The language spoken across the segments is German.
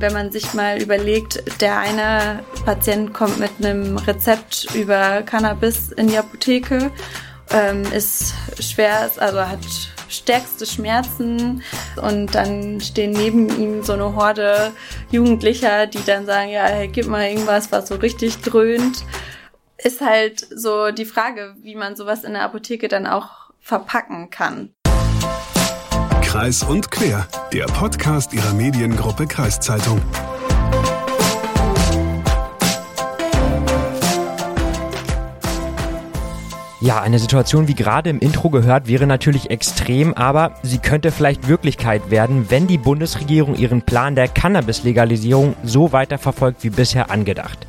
wenn man sich mal überlegt, der eine Patient kommt mit einem Rezept über Cannabis in die Apotheke, ähm, ist schwer, also hat stärkste Schmerzen und dann stehen neben ihm so eine Horde Jugendlicher, die dann sagen, ja, hey, gib mal irgendwas, was so richtig dröhnt. Ist halt so die Frage, wie man sowas in der Apotheke dann auch verpacken kann. Kreis und quer, der Podcast ihrer Mediengruppe Kreiszeitung. Ja, eine Situation wie gerade im Intro gehört wäre natürlich extrem, aber sie könnte vielleicht Wirklichkeit werden, wenn die Bundesregierung ihren Plan der Cannabis-Legalisierung so weiterverfolgt wie bisher angedacht.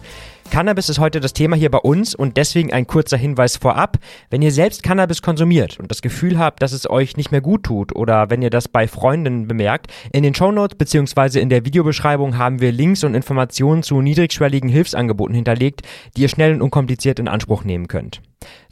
Cannabis ist heute das Thema hier bei uns und deswegen ein kurzer Hinweis vorab. Wenn ihr selbst Cannabis konsumiert und das Gefühl habt, dass es euch nicht mehr gut tut oder wenn ihr das bei Freunden bemerkt, in den Shownotes bzw. in der Videobeschreibung haben wir Links und Informationen zu niedrigschwelligen Hilfsangeboten hinterlegt, die ihr schnell und unkompliziert in Anspruch nehmen könnt.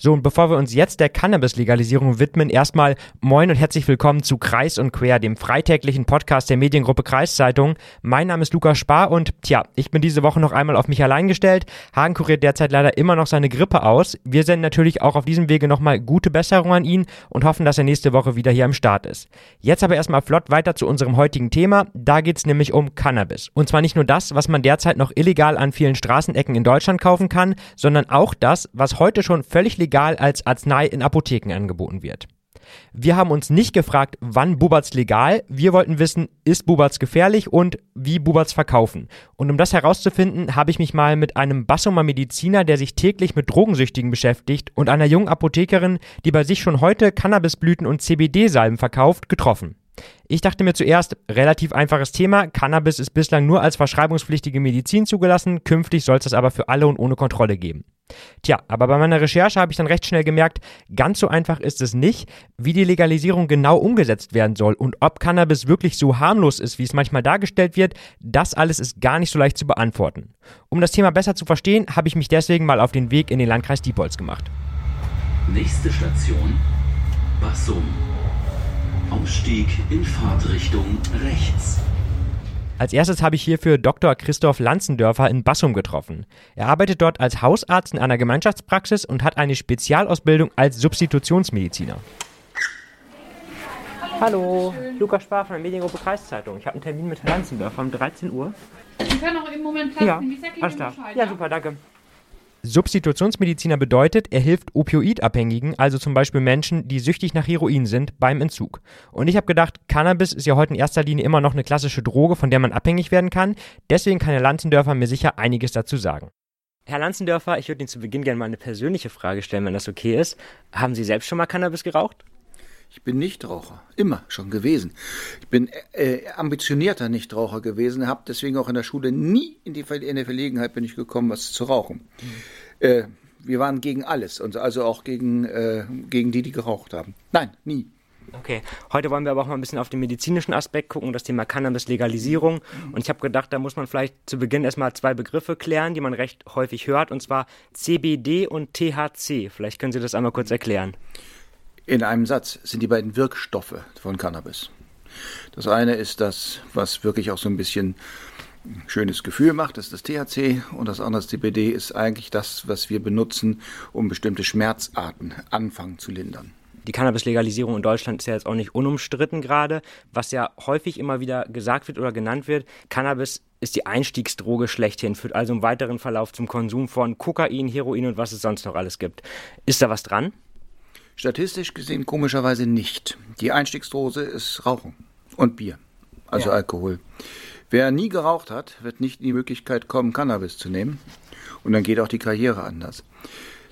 So, und bevor wir uns jetzt der Cannabis-Legalisierung widmen, erstmal moin und herzlich willkommen zu Kreis und Quer, dem freitäglichen Podcast der Mediengruppe Kreiszeitung. Mein Name ist Lukas Spar und tja, ich bin diese Woche noch einmal auf mich allein gestellt. Hagen kuriert derzeit leider immer noch seine Grippe aus. Wir senden natürlich auch auf diesem Wege nochmal gute Besserung an ihn und hoffen, dass er nächste Woche wieder hier am Start ist. Jetzt aber erstmal flott weiter zu unserem heutigen Thema. Da geht's nämlich um Cannabis. Und zwar nicht nur das, was man derzeit noch illegal an vielen Straßenecken in Deutschland kaufen kann, sondern auch das, was heute schon völlig völlig legal als Arznei in Apotheken angeboten wird. Wir haben uns nicht gefragt, wann Buberts legal. Wir wollten wissen, ist Buberts gefährlich und wie Buberts verkaufen. Und um das herauszufinden, habe ich mich mal mit einem Bassumer Mediziner, der sich täglich mit Drogensüchtigen beschäftigt, und einer jungen Apothekerin, die bei sich schon heute Cannabisblüten und CBD-Salben verkauft, getroffen. Ich dachte mir zuerst, relativ einfaches Thema. Cannabis ist bislang nur als verschreibungspflichtige Medizin zugelassen. Künftig soll es das aber für alle und ohne Kontrolle geben. Tja, aber bei meiner Recherche habe ich dann recht schnell gemerkt, ganz so einfach ist es nicht, wie die Legalisierung genau umgesetzt werden soll und ob Cannabis wirklich so harmlos ist, wie es manchmal dargestellt wird, das alles ist gar nicht so leicht zu beantworten. Um das Thema besser zu verstehen, habe ich mich deswegen mal auf den Weg in den Landkreis Diepholz gemacht. Nächste Station, Bassum. Ausstieg in Fahrtrichtung rechts. Als erstes habe ich hierfür Dr. Christoph Lanzendörfer in Bassum getroffen. Er arbeitet dort als Hausarzt in einer Gemeinschaftspraxis und hat eine Spezialausbildung als Substitutionsmediziner. Hallo, Lukas Spar von der Mediengruppe Kreiszeitung. Ich habe einen Termin mit Herrn Lanzendörfer um 13 Uhr. Sie können auch im Moment Platz Ja, nehmen. Ich sag Ihnen alles klar. Bescheid, Ja, super, danke. Substitutionsmediziner bedeutet, er hilft Opioidabhängigen, also zum Beispiel Menschen, die süchtig nach Heroin sind, beim Entzug. Und ich habe gedacht, Cannabis ist ja heute in erster Linie immer noch eine klassische Droge, von der man abhängig werden kann. Deswegen kann Herr Lanzendörfer mir sicher einiges dazu sagen. Herr Lanzendörfer, ich würde Ihnen zu Beginn gerne mal eine persönliche Frage stellen, wenn das okay ist. Haben Sie selbst schon mal Cannabis geraucht? Ich bin Nichtraucher, immer schon gewesen. Ich bin äh, ambitionierter Nichtraucher gewesen, habe deswegen auch in der Schule nie in die in der Verlegenheit bin ich gekommen, was zu rauchen. Äh, wir waren gegen alles und also auch gegen äh, gegen die, die geraucht haben. Nein, nie. Okay, heute wollen wir aber auch mal ein bisschen auf den medizinischen Aspekt gucken, das Thema Cannabis-Legalisierung. Und ich habe gedacht, da muss man vielleicht zu Beginn erstmal zwei Begriffe klären, die man recht häufig hört, und zwar CBD und THC. Vielleicht können Sie das einmal kurz erklären. In einem Satz sind die beiden Wirkstoffe von Cannabis. Das eine ist das, was wirklich auch so ein bisschen schönes Gefühl macht, das ist das THC und das andere, CBD, ist eigentlich das, was wir benutzen, um bestimmte Schmerzarten anfangen zu lindern. Die Cannabis-Legalisierung in Deutschland ist ja jetzt auch nicht unumstritten gerade. Was ja häufig immer wieder gesagt wird oder genannt wird, Cannabis ist die Einstiegsdroge schlechthin, führt also im weiteren Verlauf zum Konsum von Kokain, Heroin und was es sonst noch alles gibt. Ist da was dran? Statistisch gesehen komischerweise nicht. Die Einstiegsdose ist Rauchen und Bier, also Ja. Alkohol. Wer nie geraucht hat, wird nicht in die Möglichkeit kommen, Cannabis zu nehmen. Und dann geht auch die Karriere anders.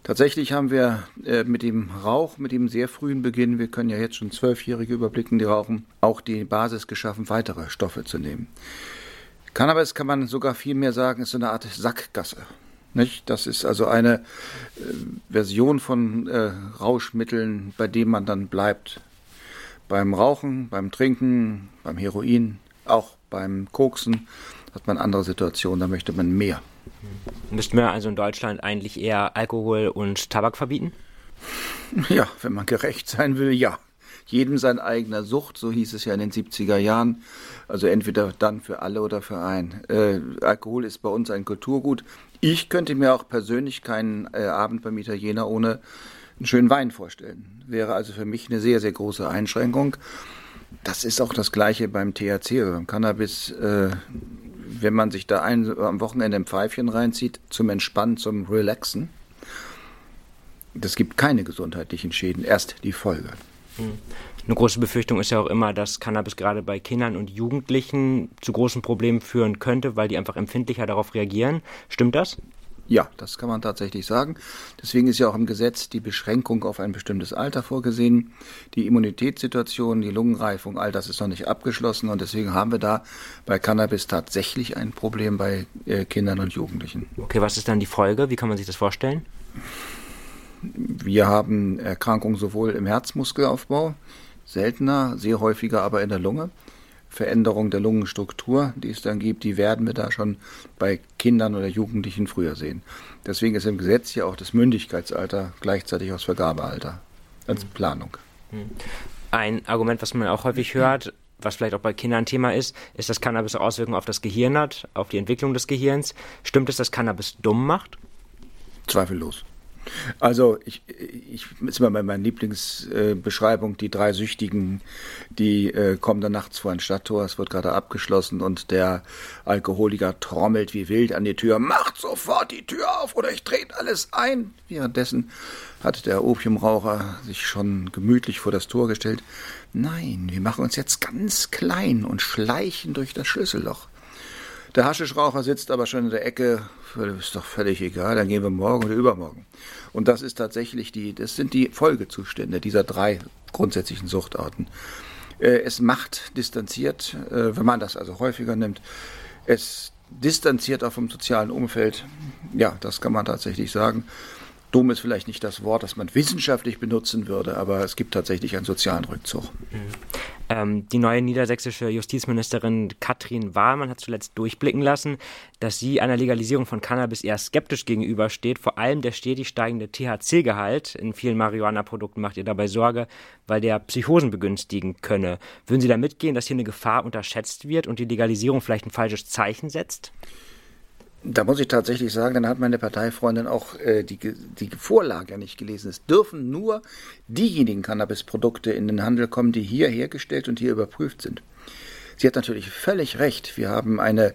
Tatsächlich haben wir äh, mit dem Rauch, mit dem sehr frühen Beginn, wir können ja jetzt schon Zwölfjährige überblicken, die rauchen, auch die Basis geschaffen, weitere Stoffe zu nehmen. Cannabis kann man sogar viel mehr sagen, ist so eine Art Sackgasse. Nicht? Das ist also eine äh, Version von äh, Rauschmitteln, bei dem man dann bleibt. Beim Rauchen, beim Trinken, beim Heroin, auch beim Koksen hat man andere Situationen, da möchte man mehr. Müssten wir also in Deutschland eigentlich eher Alkohol und Tabak verbieten? Ja, wenn man gerecht sein will, ja. jedem sein eigener Sucht, so hieß es ja in den 70er Jahren. Also entweder dann für alle oder für einen. Äh, Alkohol ist bei uns ein Kulturgut. Ich könnte mir auch persönlich keinen äh, Abend beim Italiener ohne einen schönen Wein vorstellen. Wäre also für mich eine sehr, sehr große Einschränkung. Das ist auch das Gleiche beim THC oder beim Cannabis. Äh, wenn man sich da ein, am Wochenende ein Pfeifchen reinzieht, zum Entspannen, zum Relaxen, das gibt keine gesundheitlichen Schäden, erst die Folge. Eine große Befürchtung ist ja auch immer, dass Cannabis gerade bei Kindern und Jugendlichen zu großen Problemen führen könnte, weil die einfach empfindlicher darauf reagieren. Stimmt das? Ja, das kann man tatsächlich sagen. Deswegen ist ja auch im Gesetz die Beschränkung auf ein bestimmtes Alter vorgesehen. Die Immunitätssituation, die Lungenreifung, all das ist noch nicht abgeschlossen und deswegen haben wir da bei Cannabis tatsächlich ein Problem bei äh, Kindern und Jugendlichen. Okay, was ist dann die Folge? Wie kann man sich das vorstellen? Wir haben Erkrankungen sowohl im Herzmuskelaufbau, seltener, sehr häufiger aber in der Lunge. Veränderung der Lungenstruktur, die es dann gibt, die werden wir da schon bei Kindern oder Jugendlichen früher sehen. Deswegen ist im Gesetz ja auch das Mündigkeitsalter gleichzeitig aus Vergabealter als mhm. Planung. Mhm. Ein Argument, was man auch häufig hört, was vielleicht auch bei Kindern ein Thema ist, ist, dass Cannabis Auswirkungen auf das Gehirn hat, auf die Entwicklung des Gehirns. Stimmt es, dass Cannabis dumm macht? Zweifellos. Also ich, ich ist immer bei meiner Lieblingsbeschreibung, die drei Süchtigen, die äh, kommen dann nachts vor ein Stadttor, es wird gerade abgeschlossen und der Alkoholiker trommelt wie wild an die Tür, macht sofort die Tür auf oder ich trete alles ein. Währenddessen hat der Opiumraucher sich schon gemütlich vor das Tor gestellt. Nein, wir machen uns jetzt ganz klein und schleichen durch das Schlüsselloch. Der Haschischraucher sitzt aber schon in der Ecke, ist doch völlig egal, dann gehen wir morgen oder übermorgen. Und das ist tatsächlich die, das sind die Folgezustände dieser drei grundsätzlichen Suchtarten. Äh, es macht distanziert, äh, wenn man das also häufiger nimmt. Es distanziert auch vom sozialen Umfeld. Ja, das kann man tatsächlich sagen. Dumm ist vielleicht nicht das Wort, das man wissenschaftlich benutzen würde, aber es gibt tatsächlich einen sozialen Rückzug. Ähm, die neue niedersächsische Justizministerin Katrin Wahlmann hat zuletzt durchblicken lassen, dass sie einer Legalisierung von Cannabis eher skeptisch gegenübersteht. Vor allem der stetig steigende THC-Gehalt in vielen Marihuana-Produkten macht ihr dabei Sorge, weil der Psychosen begünstigen könne. Würden Sie da mitgehen, dass hier eine Gefahr unterschätzt wird und die Legalisierung vielleicht ein falsches Zeichen setzt? Da muss ich tatsächlich sagen, dann hat meine Parteifreundin auch äh, die, die Vorlage nicht gelesen. Es dürfen nur diejenigen Cannabisprodukte in den Handel kommen, die hier hergestellt und hier überprüft sind. Sie hat natürlich völlig recht. Wir haben eine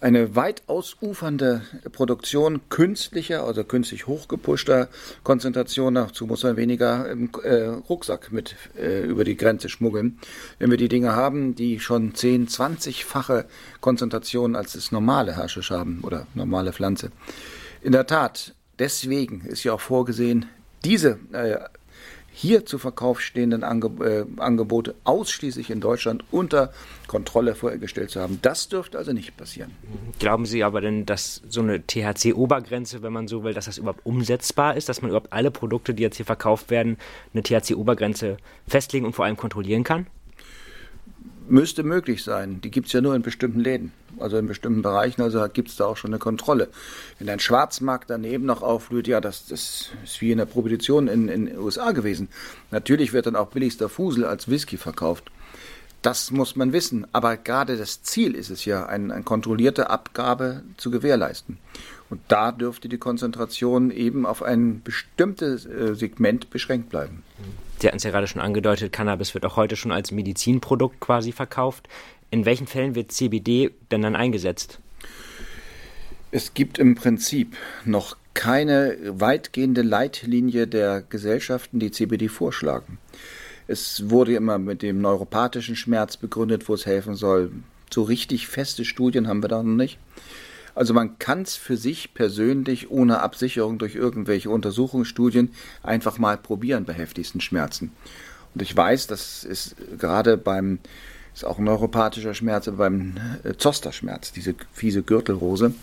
eine weit ausufernde Produktion künstlicher, also künstlich hochgepushter Konzentration. Dazu muss man weniger im äh, Rucksack mit äh, über die Grenze schmuggeln. Wenn wir die Dinge haben, die schon 10, 20-fache Konzentration als das normale Haschisch haben oder normale Pflanze. In der Tat, deswegen ist ja auch vorgesehen, diese äh, hier zu Verkauf stehenden Ange äh, Angebote ausschließlich in Deutschland unter Kontrolle vorgestellt zu haben. Das dürfte also nicht passieren. Glauben Sie aber denn, dass so eine THC-Obergrenze, wenn man so will, dass das überhaupt umsetzbar ist, dass man überhaupt alle Produkte, die jetzt hier verkauft werden, eine THC-Obergrenze festlegen und vor allem kontrollieren kann? Müsste möglich sein. Die gibt es ja nur in bestimmten Läden, also in bestimmten Bereichen, also gibt es da auch schon eine Kontrolle. Wenn ein Schwarzmarkt daneben noch aufblüht, ja, das, das ist wie in der Prohibition in, den USA gewesen. Natürlich wird dann auch billigster Fusel als Whisky verkauft. Das muss man wissen. Aber gerade das Ziel ist es ja, eine ein kontrollierte Abgabe zu gewährleisten. Und da dürfte die Konzentration eben auf ein bestimmtes äh, Segment beschränkt bleiben. Sie hatten es ja gerade schon angedeutet, Cannabis wird auch heute schon als Medizinprodukt quasi verkauft. In welchen Fällen wird CBD denn dann eingesetzt? Es gibt im Prinzip noch keine weitgehende Leitlinie der Gesellschaften, die CBD vorschlagen. Es wurde immer mit dem neuropathischen Schmerz begründet, wo es helfen soll. So richtig feste Studien haben wir da noch nicht. Also man kann es für sich persönlich ohne Absicherung durch irgendwelche Untersuchungsstudien einfach mal probieren bei heftigsten Schmerzen. Und ich weiß, das ist gerade beim, ist auch neuropathischer Schmerz, aber beim äh, Zosterschmerz, diese fiese Gürtelrose,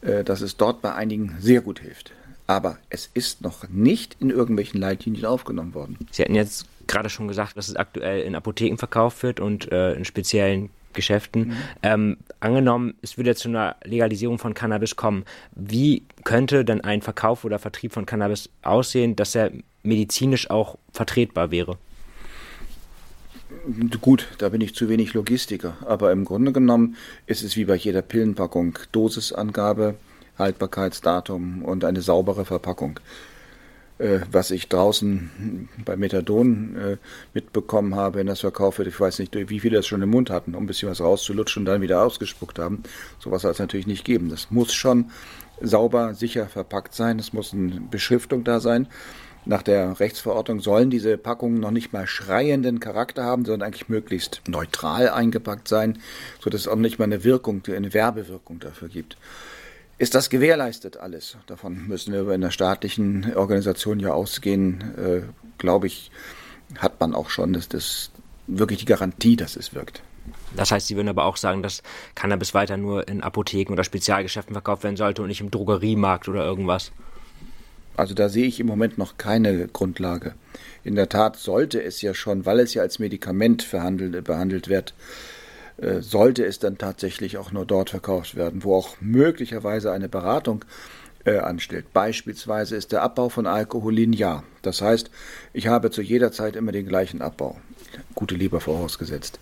äh, dass es dort bei einigen sehr gut hilft. Aber es ist noch nicht in irgendwelchen Leitlinien aufgenommen worden. Sie hatten jetzt gerade schon gesagt, dass es aktuell in Apotheken verkauft wird und äh, in speziellen Geschäften. Mhm. Ähm, angenommen, es würde zu einer Legalisierung von Cannabis kommen, wie könnte denn ein Verkauf oder Vertrieb von Cannabis aussehen, dass er medizinisch auch vertretbar wäre? Gut, da bin ich zu wenig Logistiker. Aber im Grunde genommen ist es wie bei jeder Pillenpackung Dosisangabe, Haltbarkeitsdatum und eine saubere Verpackung. Äh, was ich draußen bei Methadon äh, mitbekommen habe, wenn das verkauft wird, ich weiß nicht, wie viele das schon im Mund hatten, um ein bisschen was rauszulutschen und dann wieder ausgespuckt haben. Sowas soll es natürlich nicht geben. Das muss schon sauber, sicher verpackt sein. Es muss eine Beschriftung da sein. Nach der Rechtsverordnung sollen diese Packungen noch nicht mal schreienden Charakter haben, sondern eigentlich möglichst neutral eingepackt sein, sodass es auch nicht mal eine Wirkung, eine Werbewirkung dafür gibt. Ist das gewährleistet alles? Davon müssen wir in der staatlichen Organisation ja ausgehen. Äh, Glaube ich, hat man auch schon das, das wirklich die Garantie, dass es wirkt. Das heißt, Sie würden aber auch sagen, dass Cannabis weiter nur in Apotheken oder Spezialgeschäften verkauft werden sollte und nicht im Drogeriemarkt oder irgendwas? Also da sehe ich im Moment noch keine Grundlage. In der Tat sollte es ja schon, weil es ja als Medikament behandelt wird, sollte es dann tatsächlich auch nur dort verkauft werden, wo auch möglicherweise eine Beratung äh, anstellt. Beispielsweise ist der Abbau von Alkohol linear. Das heißt, ich habe zu jeder Zeit immer den gleichen Abbau. Gute Lieber vorausgesetzt.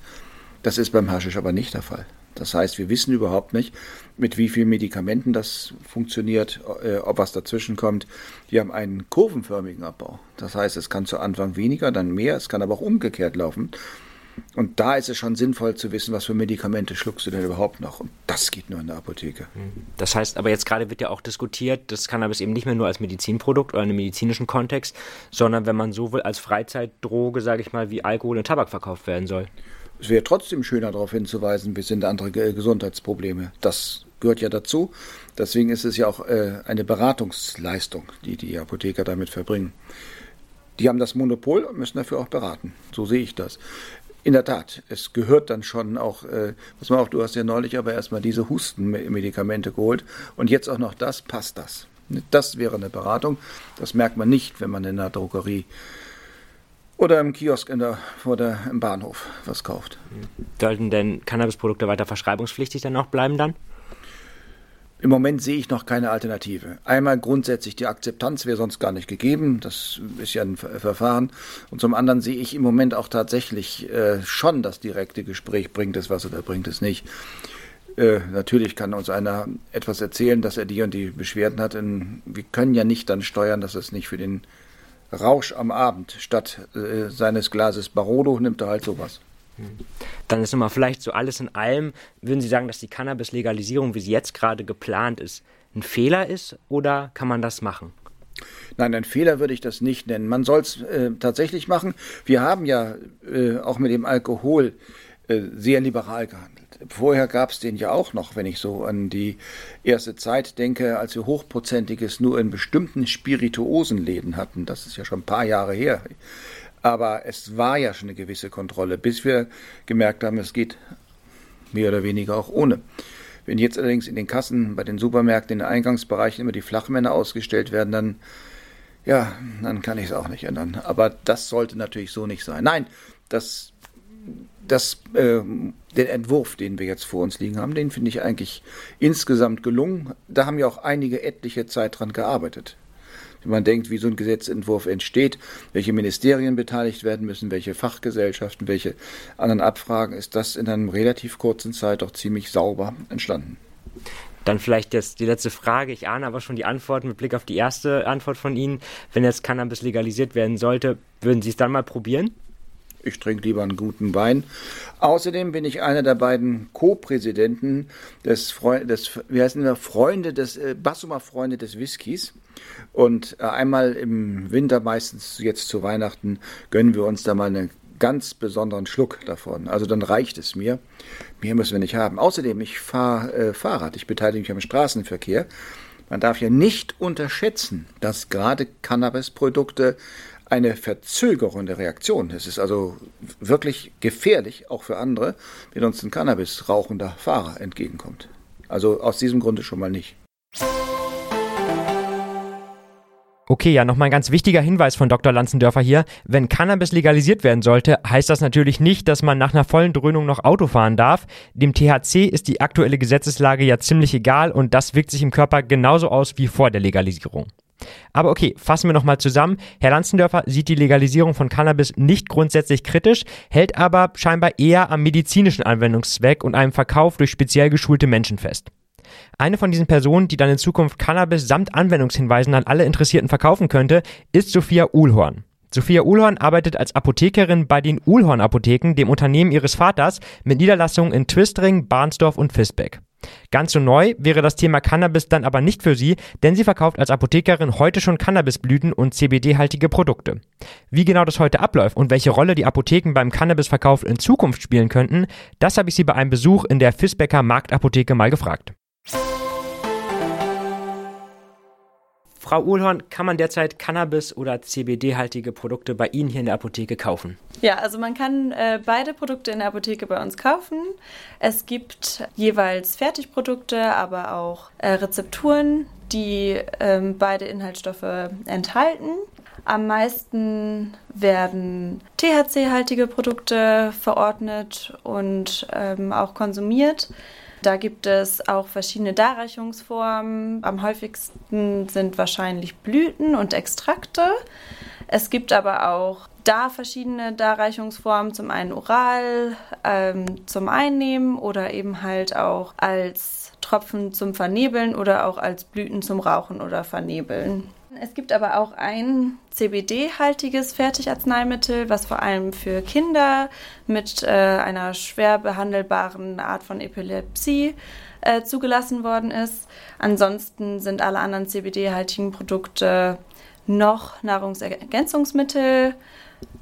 Das ist beim Haschisch aber nicht der Fall. Das heißt, wir wissen überhaupt nicht, mit wie vielen Medikamenten das funktioniert, äh, ob was dazwischen kommt. Wir haben einen kurvenförmigen Abbau. Das heißt, es kann zu Anfang weniger, dann mehr, es kann aber auch umgekehrt laufen. Und da ist es schon sinnvoll zu wissen, was für Medikamente schluckst du denn überhaupt noch. Und das geht nur in der Apotheke. Das heißt, aber jetzt gerade wird ja auch diskutiert, dass Cannabis eben nicht mehr nur als Medizinprodukt oder in einem medizinischen Kontext, sondern wenn man so will, als Freizeitdroge, sage ich mal, wie Alkohol und Tabak verkauft werden soll. Es wäre trotzdem schöner darauf hinzuweisen, wir sind andere Gesundheitsprobleme. Das gehört ja dazu. Deswegen ist es ja auch äh, eine Beratungsleistung, die die Apotheker damit verbringen. Die haben das Monopol und müssen dafür auch beraten. So sehe ich das. In der Tat, es gehört dann schon auch, äh, muss man auch, du hast ja neulich aber erstmal diese Hustenmedikamente geholt und jetzt auch noch das, passt das. Das wäre eine Beratung. Das merkt man nicht, wenn man in der Drogerie oder im Kiosk in der, vor der, im Bahnhof was kauft. Sollten denn Cannabisprodukte weiter verschreibungspflichtig dann auch bleiben dann? Im Moment sehe ich noch keine Alternative. Einmal grundsätzlich die Akzeptanz wäre sonst gar nicht gegeben. Das ist ja ein Verfahren. Und zum anderen sehe ich im Moment auch tatsächlich äh, schon das direkte Gespräch, bringt es was oder bringt es nicht. Äh, natürlich kann uns einer etwas erzählen, dass er die und die Beschwerden hat. Und wir können ja nicht dann steuern, dass es nicht für den Rausch am Abend. Statt äh, seines Glases Barolo nimmt er halt sowas. Dann ist nochmal vielleicht so alles in allem, würden Sie sagen, dass die Cannabis-Legalisierung, wie sie jetzt gerade geplant ist, ein Fehler ist oder kann man das machen? Nein, ein Fehler würde ich das nicht nennen. Man soll es äh, tatsächlich machen. Wir haben ja äh, auch mit dem Alkohol äh, sehr liberal gehandelt. Vorher gab es den ja auch noch, wenn ich so an die erste Zeit denke, als wir Hochprozentiges nur in bestimmten Spirituosenläden hatten. Das ist ja schon ein paar Jahre her. Aber es war ja schon eine gewisse Kontrolle, bis wir gemerkt haben, es geht mehr oder weniger auch ohne. Wenn jetzt allerdings in den Kassen, bei den Supermärkten, in den Eingangsbereichen immer die Flachmänner ausgestellt werden, dann, ja, dann kann ich es auch nicht ändern. Aber das sollte natürlich so nicht sein. Nein, das das, äh, den Entwurf, den wir jetzt vor uns liegen haben, den finde ich eigentlich insgesamt gelungen. Da haben ja auch einige etliche Zeit dran gearbeitet. Wenn man denkt, wie so ein Gesetzentwurf entsteht, welche Ministerien beteiligt werden müssen, welche Fachgesellschaften, welche anderen Abfragen, ist das in einem relativ kurzen Zeit auch ziemlich sauber entstanden. Dann vielleicht jetzt die letzte Frage. Ich ahne aber schon die Antwort mit Blick auf die erste Antwort von Ihnen. Wenn jetzt Cannabis legalisiert werden sollte, würden Sie es dann mal probieren? Ich trinke lieber einen guten Wein. Außerdem bin ich einer der beiden Co-Präsidenten des, Freund, des wie heißen wir, Freunde des, äh, Bassuma Freunde des Whiskys. Und äh, einmal im Winter, meistens jetzt zu Weihnachten, gönnen wir uns da mal einen ganz besonderen Schluck davon. Also dann reicht es mir. Mehr müssen wir nicht haben. Außerdem, ich fahre äh, Fahrrad, ich beteilige mich am Straßenverkehr. Man darf ja nicht unterschätzen, dass gerade Cannabisprodukte eine verzögerende Reaktion. Es ist also wirklich gefährlich, auch für andere, wenn uns ein Cannabis rauchender Fahrer entgegenkommt. Also aus diesem Grunde schon mal nicht. Okay, ja, nochmal ein ganz wichtiger Hinweis von Dr. Lanzendörfer hier. Wenn Cannabis legalisiert werden sollte, heißt das natürlich nicht, dass man nach einer vollen Dröhnung noch Auto fahren darf. Dem THC ist die aktuelle Gesetzeslage ja ziemlich egal und das wirkt sich im Körper genauso aus wie vor der Legalisierung. Aber okay, fassen wir nochmal zusammen. Herr Lanzendörfer sieht die Legalisierung von Cannabis nicht grundsätzlich kritisch, hält aber scheinbar eher am medizinischen Anwendungszweck und einem Verkauf durch speziell geschulte Menschen fest. Eine von diesen Personen, die dann in Zukunft Cannabis samt Anwendungshinweisen an alle Interessierten verkaufen könnte, ist Sophia Uhlhorn. Sophia Uhlhorn arbeitet als Apothekerin bei den Uhlhorn Apotheken, dem Unternehmen ihres Vaters, mit Niederlassungen in Twistring, Barnsdorf und Visbeck. Ganz so neu wäre das Thema Cannabis dann aber nicht für sie, denn sie verkauft als Apothekerin heute schon Cannabisblüten und CBD-haltige Produkte. Wie genau das heute abläuft und welche Rolle die Apotheken beim Cannabisverkauf in Zukunft spielen könnten, das habe ich sie bei einem Besuch in der Fisbecker Marktapotheke mal gefragt. Frau Uhlhorn, kann man derzeit Cannabis- oder CBD-haltige Produkte bei Ihnen hier in der Apotheke kaufen? Ja, also man kann äh, beide Produkte in der Apotheke bei uns kaufen. Es gibt jeweils Fertigprodukte, aber auch äh, Rezepturen, die ähm, beide Inhaltsstoffe enthalten. Am meisten werden THC-haltige Produkte verordnet und ähm, auch konsumiert. Da gibt es auch verschiedene Darreichungsformen. Am häufigsten sind wahrscheinlich Blüten und Extrakte. Es gibt aber auch da verschiedene Darreichungsformen, zum einen oral, ähm, zum Einnehmen oder eben halt auch als Tropfen zum Vernebeln oder auch als Blüten zum Rauchen oder Vernebeln. Es gibt aber auch ein CBD-haltiges Fertigarzneimittel, was vor allem für Kinder mit äh, einer schwer behandelbaren Art von Epilepsie äh, zugelassen worden ist. Ansonsten sind alle anderen CBD-haltigen Produkte noch Nahrungsergänzungsmittel.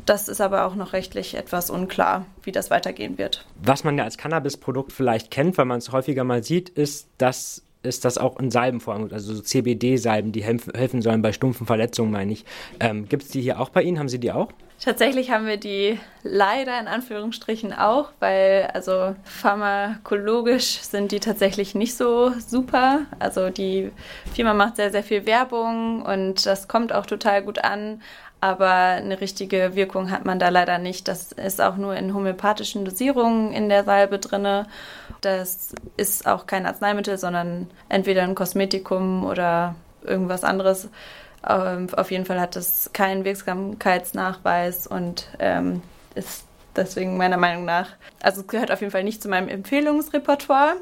Das ist aber auch noch rechtlich etwas unklar, wie das weitergehen wird. Was man ja als Cannabis-Produkt vielleicht kennt, weil man es häufiger mal sieht, ist, dass ist das auch in Salbenform, also so CBD-Salben, die helfen sollen bei stumpfen Verletzungen, meine ich. Ähm, Gibt es die hier auch bei Ihnen? Haben Sie die auch? Tatsächlich haben wir die leider in Anführungsstrichen auch, weil also pharmakologisch sind die tatsächlich nicht so super. Also die Firma macht sehr, sehr viel Werbung und das kommt auch total gut an. Aber eine richtige Wirkung hat man da leider nicht. Das ist auch nur in homöopathischen Dosierungen in der Salbe drinne. Das ist auch kein Arzneimittel, sondern entweder ein Kosmetikum oder irgendwas anderes. Ähm, auf jeden Fall hat es keinen Wirksamkeitsnachweis und ähm, ist deswegen meiner Meinung nach, also es gehört auf jeden Fall nicht zu meinem Empfehlungsrepertoire.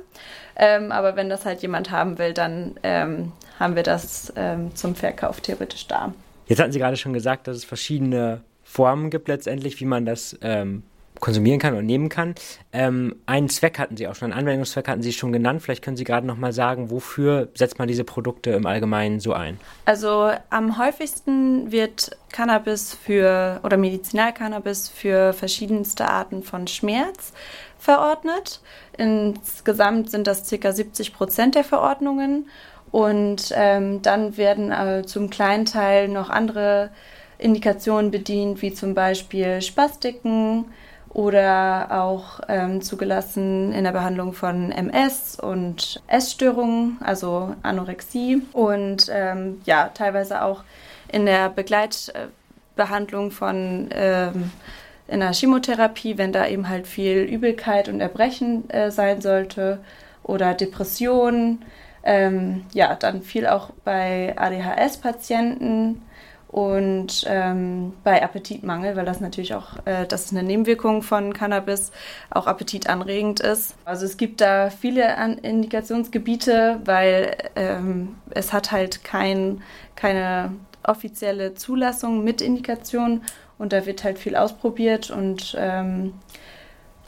Ähm, aber wenn das halt jemand haben will, dann ähm, haben wir das ähm, zum Verkauf theoretisch da. Jetzt hatten Sie gerade schon gesagt, dass es verschiedene Formen gibt letztendlich, wie man das ähm, konsumieren kann und nehmen kann. Ähm, einen Zweck hatten Sie auch schon, einen Anwendungszweck hatten Sie schon genannt. Vielleicht können Sie gerade noch mal sagen, wofür setzt man diese Produkte im Allgemeinen so ein? Also am häufigsten wird Cannabis für oder Medizinalcannabis für verschiedenste Arten von Schmerz verordnet. Insgesamt sind das ca. 70 Prozent der Verordnungen. Und ähm, dann werden äh, zum kleinen Teil noch andere Indikationen bedient, wie zum Beispiel Spastiken, oder auch ähm, zugelassen in der Behandlung von MS und Essstörungen, also Anorexie und ähm, ja, teilweise auch in der Begleitbehandlung von ähm, in der Chemotherapie, wenn da eben halt viel Übelkeit und Erbrechen äh, sein sollte oder Depressionen. Ähm, ja, dann viel auch bei ADHS-Patienten und ähm, bei Appetitmangel, weil das natürlich auch, äh, das ist eine Nebenwirkung von Cannabis, auch appetitanregend ist. Also es gibt da viele An Indikationsgebiete, weil ähm, es hat halt kein, keine offizielle Zulassung mit Indikation und da wird halt viel ausprobiert und ähm,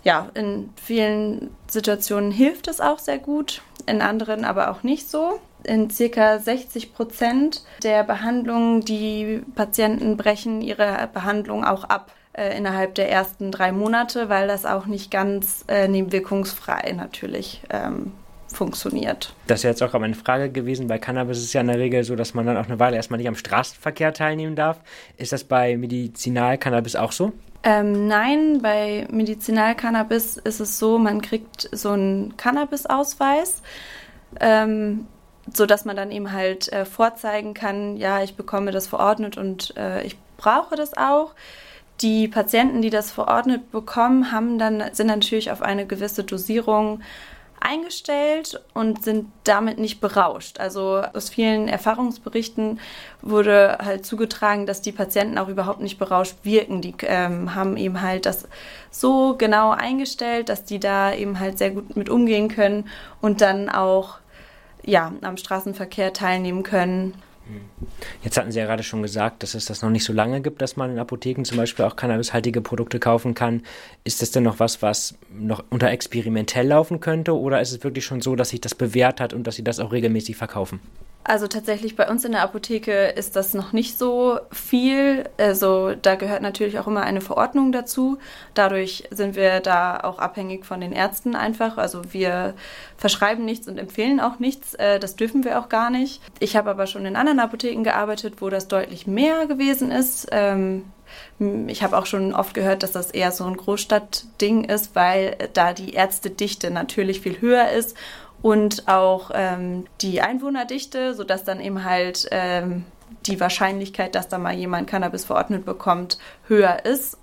ja, in vielen Situationen hilft es auch sehr gut, in anderen aber auch nicht so in circa 60 Prozent der Behandlungen, die Patienten brechen ihre Behandlung auch ab äh, innerhalb der ersten drei Monate, weil das auch nicht ganz äh, nebenwirkungsfrei natürlich ähm, funktioniert. Das ist jetzt auch meine Frage gewesen. Bei Cannabis ist es ja in der Regel so, dass man dann auch eine Weile erstmal nicht am Straßenverkehr teilnehmen darf. Ist das bei Medizinalcannabis auch so? Ähm, nein, bei Medizinalcannabis ist es so, man kriegt so einen Cannabis-Ausweis. Ähm, so man dann eben halt äh, vorzeigen kann, ja, ich bekomme das verordnet und äh, ich brauche das auch. Die Patienten, die das verordnet bekommen, haben dann, sind natürlich auf eine gewisse Dosierung eingestellt und sind damit nicht berauscht. Also aus vielen Erfahrungsberichten wurde halt zugetragen, dass die Patienten auch überhaupt nicht berauscht wirken. Die ähm, haben eben halt das so genau eingestellt, dass die da eben halt sehr gut mit umgehen können und dann auch ja, am Straßenverkehr teilnehmen können Jetzt hatten Sie ja gerade schon gesagt, dass es das noch nicht so lange gibt, dass man in Apotheken zum Beispiel auch cannabishaltige Produkte kaufen kann. Ist das denn noch was, was noch unter experimentell laufen könnte oder ist es wirklich schon so, dass sich das bewährt hat und dass Sie das auch regelmäßig verkaufen? Also tatsächlich bei uns in der Apotheke ist das noch nicht so viel. Also da gehört natürlich auch immer eine Verordnung dazu. Dadurch sind wir da auch abhängig von den Ärzten einfach. Also wir verschreiben nichts und empfehlen auch nichts. Äh, das dürfen wir auch gar nicht. Ich habe aber schon in anderen Apotheken gearbeitet, wo das deutlich mehr gewesen ist. Ähm, ich habe auch schon oft gehört, dass das eher so ein Großstadtding ist, weil da die Ärztedichte natürlich viel höher ist und auch ähm, die Einwohnerdichte, sodass dann eben halt ähm, die Wahrscheinlichkeit, dass da mal jemand Cannabis verordnet bekommt, höher ist.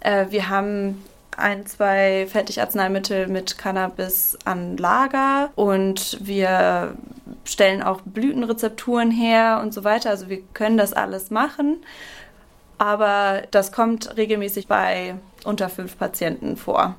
Äh, wir haben ein, zwei Fertigarzneimittel mit Cannabis an Lager und wir stellen auch Blütenrezepturen her und so weiter. Also wir können das alles machen, aber das kommt regelmäßig bei unter fünf Patienten vor.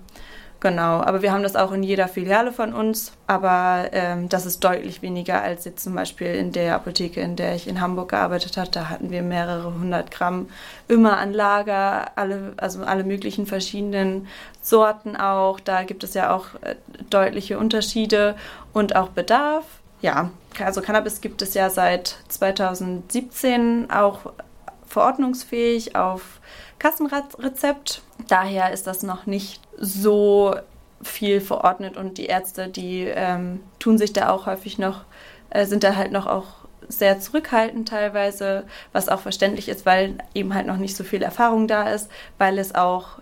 Genau, aber wir haben das auch in jeder Filiale von uns, aber ähm, das ist deutlich weniger als jetzt zum Beispiel in der Apotheke, in der ich in Hamburg gearbeitet habe. Da hatten wir mehrere hundert Gramm immer an Lager, alle, also alle möglichen verschiedenen Sorten auch. Da gibt es ja auch äh, deutliche Unterschiede und auch Bedarf. Ja, also Cannabis gibt es ja seit 2017 auch verordnungsfähig auf Kassenrezept. Daher ist das noch nicht so viel verordnet und die Ärzte, die ähm, tun sich da auch häufig noch, äh, sind da halt noch auch sehr zurückhaltend teilweise, was auch verständlich ist, weil eben halt noch nicht so viel Erfahrung da ist, weil es auch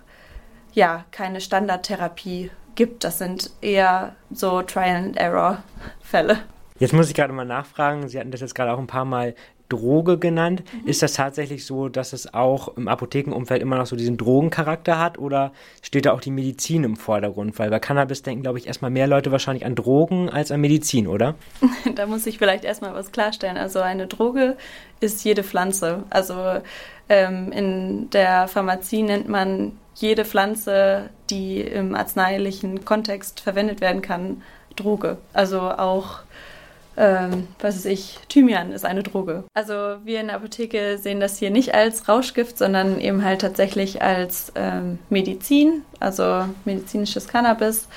ja keine Standardtherapie gibt. Das sind eher so Trial-and-Error-Fälle. Jetzt muss ich gerade mal nachfragen, Sie hatten das jetzt gerade auch ein paar Mal Droge genannt. Mhm. Ist das tatsächlich so, dass es auch im Apothekenumfeld immer noch so diesen Drogencharakter hat oder steht da auch die Medizin im Vordergrund? Weil bei Cannabis denken, glaube ich, erstmal mehr Leute wahrscheinlich an Drogen als an Medizin, oder? da muss ich vielleicht erstmal was klarstellen. Also eine Droge ist jede Pflanze. Also ähm, in der Pharmazie nennt man jede Pflanze, die im arzneilichen Kontext verwendet werden kann, Droge. Also auch ähm, was weiß ich, Thymian ist eine Droge. Also wir in der Apotheke sehen das hier nicht als Rauschgift, sondern eben halt tatsächlich als ähm, Medizin, also medizinisches Cannabis.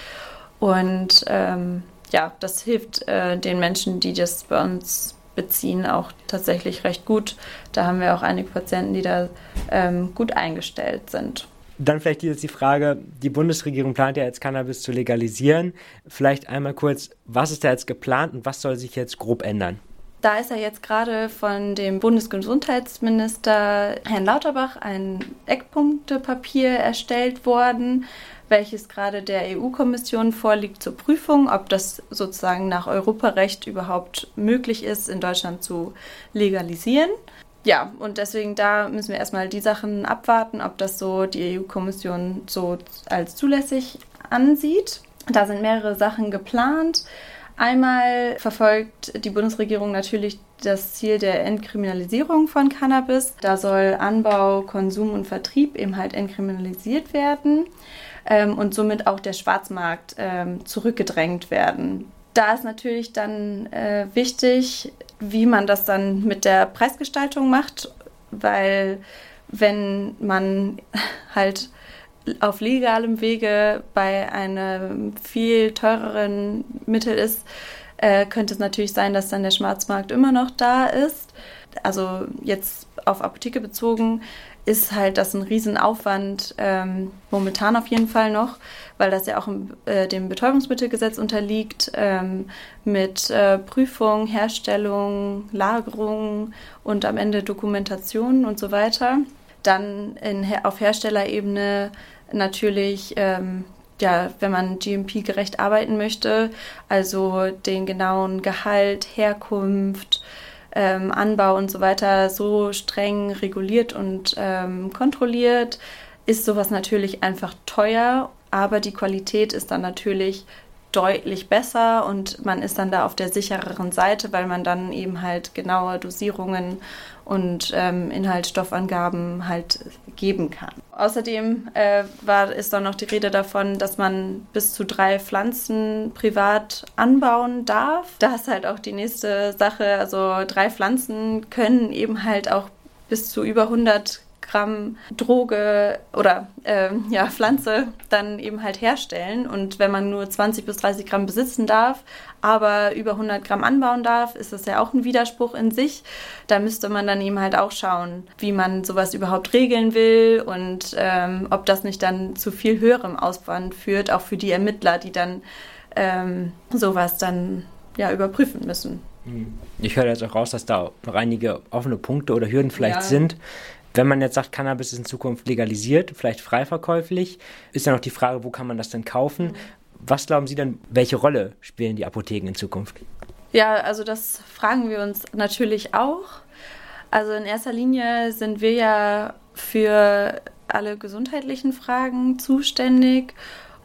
Und ähm, ja, das hilft äh, den Menschen, die das bei uns beziehen, auch tatsächlich recht gut. Da haben wir auch einige Patienten, die da ähm, gut eingestellt sind. Dann vielleicht jetzt die Frage, die Bundesregierung plant ja jetzt Cannabis zu legalisieren. Vielleicht einmal kurz, was ist da jetzt geplant und was soll sich jetzt grob ändern? Da ist ja jetzt gerade von dem Bundesgesundheitsminister Herrn Lauterbach ein Eckpunktepapier erstellt worden, welches gerade der EU-Kommission vorliegt zur Prüfung, ob das sozusagen nach Europarecht überhaupt möglich ist, in Deutschland zu legalisieren ja, und deswegen da müssen wir erstmal die Sachen abwarten, ob das so die EU-Kommission so als zulässig ansieht. Da sind mehrere Sachen geplant. Einmal verfolgt die Bundesregierung natürlich das Ziel der Entkriminalisierung von Cannabis. Da soll Anbau, Konsum und Vertrieb eben halt entkriminalisiert werden ähm, und somit auch der Schwarzmarkt ähm, zurückgedrängt werden. Da ist natürlich dann äh, wichtig, wie man das dann mit der Preisgestaltung macht, weil wenn man halt auf legalem Wege bei einem viel teureren Mittel ist, äh, könnte es natürlich sein, dass dann der Schwarzmarkt immer noch da ist. Also jetzt auf Apotheke bezogen ist halt das ein Riesenaufwand, ähm, momentan auf jeden Fall noch, weil das ja auch im, äh, dem Betäubungsmittelgesetz unterliegt, ähm, mit äh, Prüfung, Herstellung, Lagerung und am Ende Dokumentation und so weiter. Dann in, auf Herstellerebene natürlich, ähm, ja, wenn man GMP-gerecht arbeiten möchte, also den genauen Gehalt, Herkunft, ähm, Anbau und so weiter so streng reguliert und ähm, kontrolliert, ist sowas natürlich einfach teuer aber die Qualität ist dann natürlich deutlich besser und man ist dann da auf der sichereren Seite, weil man dann eben halt genaue Dosierungen und ähm, Inhaltsstoffangaben halt geben kann. Außerdem äh, war, ist dann noch die Rede davon, dass man bis zu drei Pflanzen privat anbauen darf. Da ist halt auch die nächste Sache. Also drei Pflanzen können eben halt auch bis zu über 100 Gramm Droge oder äh, ja, Pflanze dann eben halt herstellen. Und wenn man nur 20 bis 30 Gramm besitzen darf, aber über 100 Gramm anbauen darf, ist das ja auch ein Widerspruch in sich. Da müsste man dann eben halt auch schauen, wie man sowas überhaupt regeln will und ähm, ob das nicht dann zu viel höherem Auswand führt, auch für die Ermittler, die dann ähm, sowas dann ja überprüfen müssen. Ich höre jetzt auch raus, dass da noch einige offene Punkte oder Hürden vielleicht ja. sind. Wenn man jetzt sagt, Cannabis ist in Zukunft legalisiert, vielleicht frei verkäuflich, ist ja noch die Frage, wo kann man das denn kaufen? Was glauben Sie denn, welche Rolle spielen die Apotheken in Zukunft? Ja, also das fragen wir uns natürlich auch. Also in erster Linie sind wir ja für alle gesundheitlichen Fragen zuständig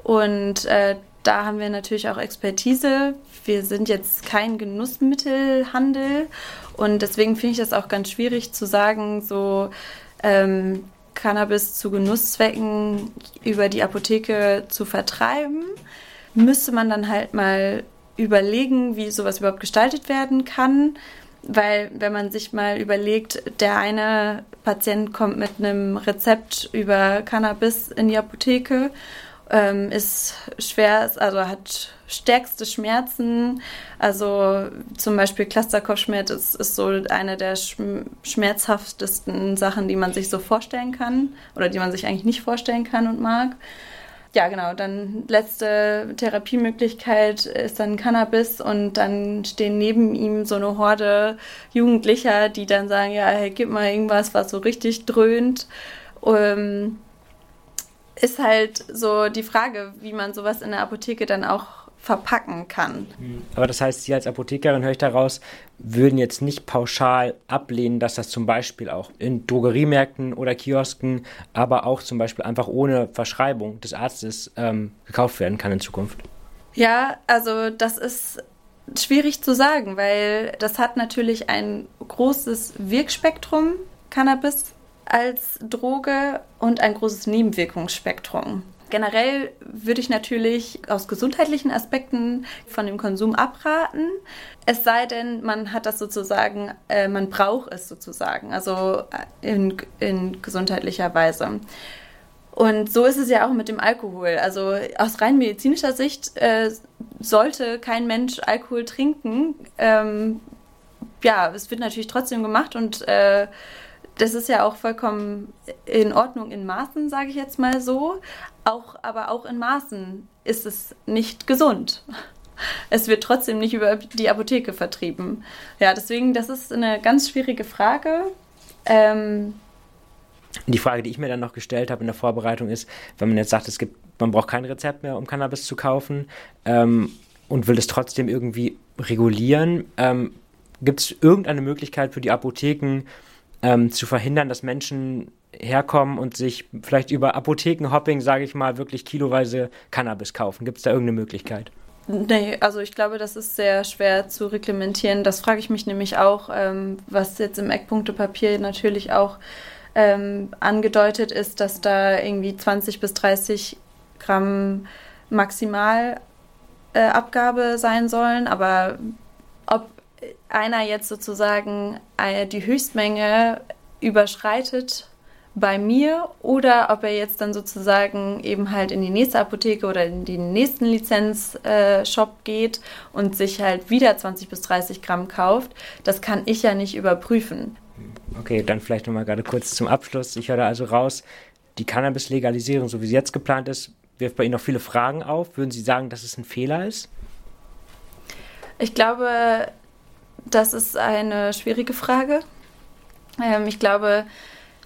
und äh, da haben wir natürlich auch Expertise. Wir sind jetzt kein Genussmittelhandel und deswegen finde ich das auch ganz schwierig zu sagen, so ähm, Cannabis zu Genusszwecken über die Apotheke zu vertreiben. Müsste man dann halt mal überlegen, wie sowas überhaupt gestaltet werden kann. Weil wenn man sich mal überlegt, der eine Patient kommt mit einem Rezept über Cannabis in die Apotheke ähm, ist schwer, also hat stärkste Schmerzen. Also zum Beispiel Clusterkopfschmerz ist, ist so eine der schmerzhaftesten Sachen, die man sich so vorstellen kann oder die man sich eigentlich nicht vorstellen kann und mag. Ja, genau. Dann letzte Therapiemöglichkeit ist dann Cannabis und dann stehen neben ihm so eine Horde Jugendlicher, die dann sagen, ja, hey, gib mal irgendwas, was so richtig dröhnt. Um, ist halt so die Frage, wie man sowas in der Apotheke dann auch verpacken kann. Aber das heißt, Sie als Apothekerin, höre ich daraus, würden jetzt nicht pauschal ablehnen, dass das zum Beispiel auch in Drogeriemärkten oder Kiosken, aber auch zum Beispiel einfach ohne Verschreibung des Arztes ähm, gekauft werden kann in Zukunft? Ja, also das ist schwierig zu sagen, weil das hat natürlich ein großes Wirkspektrum, Cannabis als Droge und ein großes Nebenwirkungsspektrum. Generell würde ich natürlich aus gesundheitlichen Aspekten von dem Konsum abraten. Es sei denn, man hat das sozusagen, äh, man braucht es sozusagen, also in, in gesundheitlicher Weise. Und so ist es ja auch mit dem Alkohol. Also aus rein medizinischer Sicht äh, sollte kein Mensch Alkohol trinken. Ähm, ja, es wird natürlich trotzdem gemacht und äh, das ist ja auch vollkommen in Ordnung in Maßen, sage ich jetzt mal so. Auch, aber auch in Maßen ist es nicht gesund. Es wird trotzdem nicht über die Apotheke vertrieben. Ja, deswegen, das ist eine ganz schwierige Frage. Ähm, die Frage, die ich mir dann noch gestellt habe in der Vorbereitung ist, wenn man jetzt sagt, es gibt, man braucht kein Rezept mehr, um Cannabis zu kaufen ähm, und will es trotzdem irgendwie regulieren, ähm, gibt es irgendeine Möglichkeit für die Apotheken, ähm, zu verhindern, dass Menschen herkommen und sich vielleicht über Apothekenhopping, sage ich mal, wirklich kiloweise Cannabis kaufen? Gibt es da irgendeine Möglichkeit? Nee, also ich glaube, das ist sehr schwer zu reglementieren. Das frage ich mich nämlich auch, ähm, was jetzt im Eckpunktepapier natürlich auch ähm, angedeutet ist, dass da irgendwie 20 bis 30 Gramm Maximalabgabe äh, sein sollen. Aber einer jetzt sozusagen äh, die Höchstmenge überschreitet bei mir oder ob er jetzt dann sozusagen eben halt in die nächste Apotheke oder in den nächsten Lizenzshop geht und sich halt wieder 20 bis 30 Gramm kauft, das kann ich ja nicht überprüfen. Okay, dann vielleicht nochmal gerade kurz zum Abschluss. Ich höre also raus, die Cannabis-Legalisierung, so wie sie jetzt geplant ist, wirft bei Ihnen noch viele Fragen auf. Würden Sie sagen, dass es ein Fehler ist? Ich glaube, das ist eine schwierige Frage. Ähm, ich glaube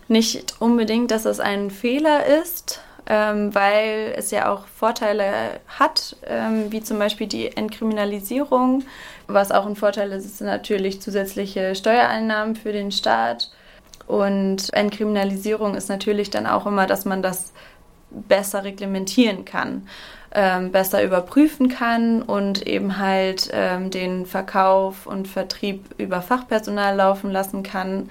nicht unbedingt, dass es ein Fehler ist, ähm, weil es ja auch Vorteile hat, ähm, wie zum Beispiel die Entkriminalisierung. Was auch ein Vorteil ist, ist natürlich zusätzliche Steuereinnahmen für den Staat. Und Entkriminalisierung ist natürlich dann auch immer, dass man das besser reglementieren kann. ähm, besser überprüfen kann und eben halt ähm, den Verkauf und Vertrieb über Fachpersonal laufen lassen kann.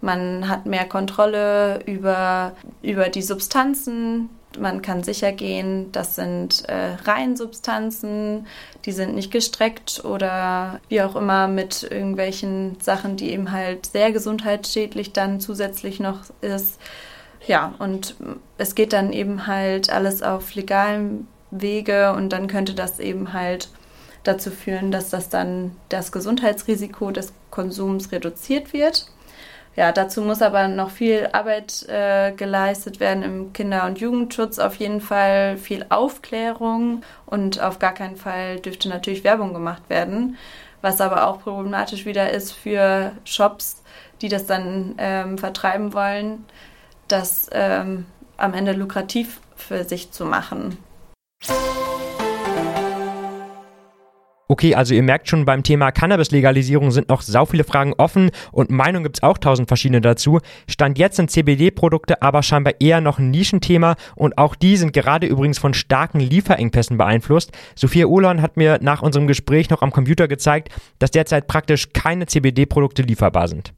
Man hat mehr Kontrolle über, über die Substanzen. Man kann sicher gehen, das sind äh, Reinsubstanzen, die sind nicht gestreckt oder wie auch immer mit irgendwelchen Sachen, die eben halt sehr gesundheitsschädlich dann zusätzlich noch ist. Ja, und es geht dann eben halt alles auf legalem Wege und dann könnte das eben halt dazu führen, dass das dann das Gesundheitsrisiko des Konsums reduziert wird. Ja, dazu muss aber noch viel Arbeit äh, geleistet werden im Kinder- und Jugendschutz, auf jeden Fall viel Aufklärung und auf gar keinen Fall dürfte natürlich Werbung gemacht werden, was aber auch problematisch wieder ist für Shops, die das dann ähm, vertreiben wollen, das ähm, am Ende lukrativ für sich zu machen. Okay, also ihr merkt schon, beim Thema Cannabis-Legalisierung sind noch sau viele Fragen offen und Meinungen gibt's auch tausend verschiedene dazu. Stand jetzt sind CBD-Produkte aber scheinbar eher noch ein Nischenthema und auch die sind gerade übrigens von starken Lieferengpässen beeinflusst. Sophia Uhlon hat mir nach unserem Gespräch noch am Computer gezeigt, dass derzeit praktisch keine CBD-Produkte lieferbar sind.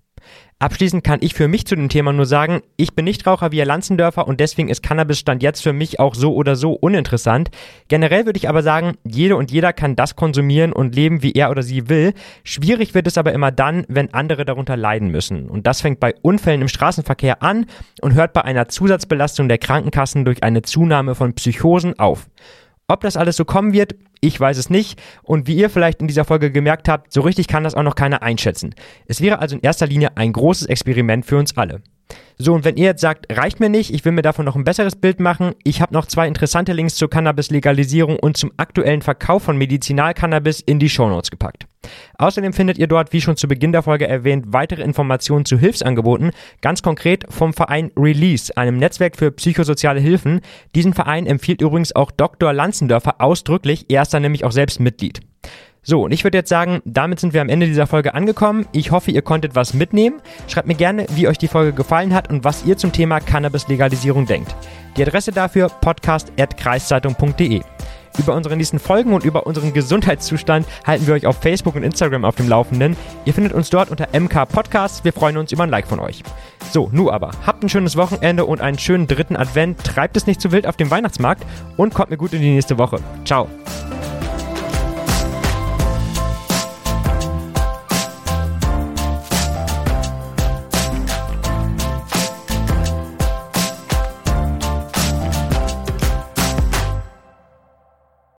Abschließend kann ich für mich zu dem Thema nur sagen, ich bin nicht Raucher wie Herr Lanzendörfer und deswegen ist Cannabis Stand jetzt für mich auch so oder so uninteressant. Generell würde ich aber sagen, jede und jeder kann das konsumieren und leben, wie er oder sie will. Schwierig wird es aber immer dann, wenn andere darunter leiden müssen. Und das fängt bei Unfällen im Straßenverkehr an und hört bei einer Zusatzbelastung der Krankenkassen durch eine Zunahme von Psychosen auf. Ob das alles so kommen wird, ich weiß es nicht. Und wie ihr vielleicht in dieser Folge gemerkt habt, so richtig kann das auch noch keiner einschätzen. Es wäre also in erster Linie ein großes Experiment für uns alle. So, und wenn ihr jetzt sagt, reicht mir nicht, ich will mir davon noch ein besseres Bild machen, ich habe noch zwei interessante Links zur Cannabis-Legalisierung und zum aktuellen Verkauf von Medizinalcannabis in die Shownotes gepackt. Außerdem findet ihr dort, wie schon zu Beginn der Folge erwähnt, weitere Informationen zu Hilfsangeboten, ganz konkret vom Verein Release, einem Netzwerk für psychosoziale Hilfen. Diesen Verein empfiehlt übrigens auch Dr. Lanzendörfer ausdrücklich, er ist da nämlich auch selbst Mitglied. So, und ich würde jetzt sagen, damit sind wir am Ende dieser Folge angekommen. Ich hoffe, ihr konntet was mitnehmen. Schreibt mir gerne, wie euch die Folge gefallen hat und was ihr zum Thema Cannabis-Legalisierung denkt. Die Adresse dafür podcast.kreiszeitung.de. Über unsere nächsten Folgen und über unseren Gesundheitszustand halten wir euch auf Facebook und Instagram auf dem Laufenden. Ihr findet uns dort unter MK Podcasts. Wir freuen uns über ein Like von euch. So, nu aber. Habt ein schönes Wochenende und einen schönen dritten Advent. Treibt es nicht zu wild auf dem Weihnachtsmarkt und kommt mir gut in die nächste Woche. Ciao.